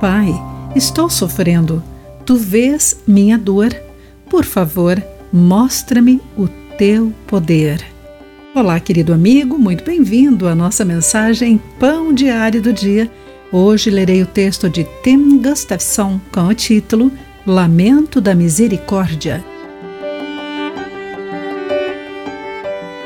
Pai, estou sofrendo. Tu vês minha dor. Por favor, mostra-me o teu poder. Olá, querido amigo, muito bem-vindo à nossa mensagem Pão Diário do Dia. Hoje lerei o texto de Tim Gustafson com o título Lamento da Misericórdia.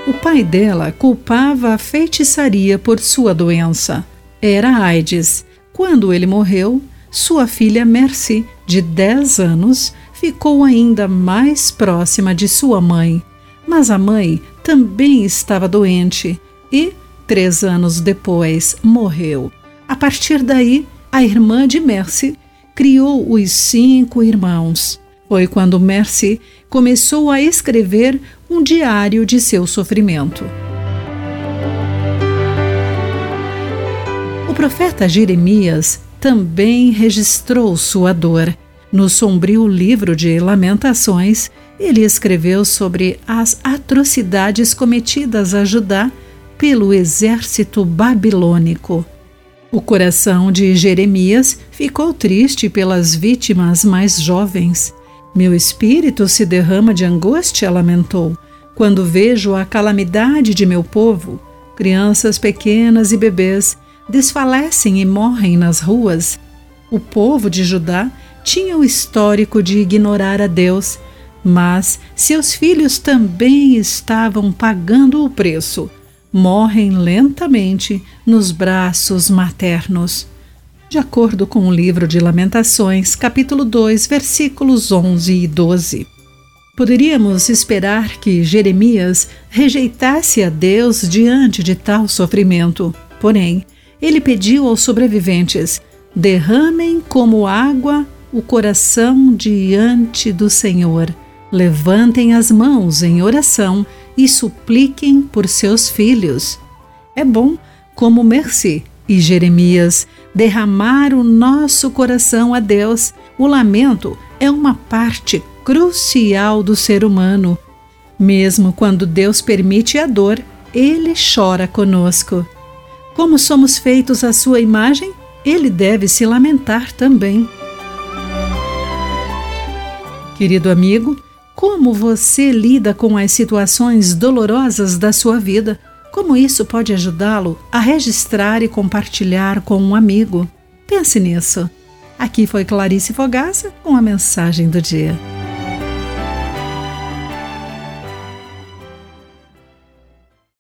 O pai dela culpava a feitiçaria por sua doença. Era AIDS quando ele morreu, sua filha Mercy, de 10 anos, ficou ainda mais próxima de sua mãe. Mas a mãe também estava doente e, três anos depois, morreu. A partir daí, a irmã de Mercy criou os cinco irmãos. Foi quando Mercy começou a escrever um diário de seu sofrimento. O profeta Jeremias também registrou sua dor. No sombrio livro de Lamentações, ele escreveu sobre as atrocidades cometidas a Judá pelo exército babilônico. O coração de Jeremias ficou triste pelas vítimas mais jovens. Meu espírito se derrama de angústia, lamentou, quando vejo a calamidade de meu povo, crianças pequenas e bebês desfalecem e morrem nas ruas. O povo de Judá tinha o histórico de ignorar a Deus, mas seus filhos também estavam pagando o preço. Morrem lentamente nos braços maternos. De acordo com o livro de Lamentações, capítulo 2, versículos 11 e 12. Poderíamos esperar que Jeremias rejeitasse a Deus diante de tal sofrimento. Porém, ele pediu aos sobreviventes: derramem como água o coração diante do Senhor. Levantem as mãos em oração e supliquem por seus filhos. É bom, como Mercy e Jeremias, derramar o nosso coração a Deus. O lamento é uma parte crucial do ser humano. Mesmo quando Deus permite a dor, ele chora conosco. Como somos feitos à sua imagem, ele deve se lamentar também. Querido amigo, como você lida com as situações dolorosas da sua vida? Como isso pode ajudá-lo a registrar e compartilhar com um amigo? Pense nisso. Aqui foi Clarice Fogaça com a mensagem do dia.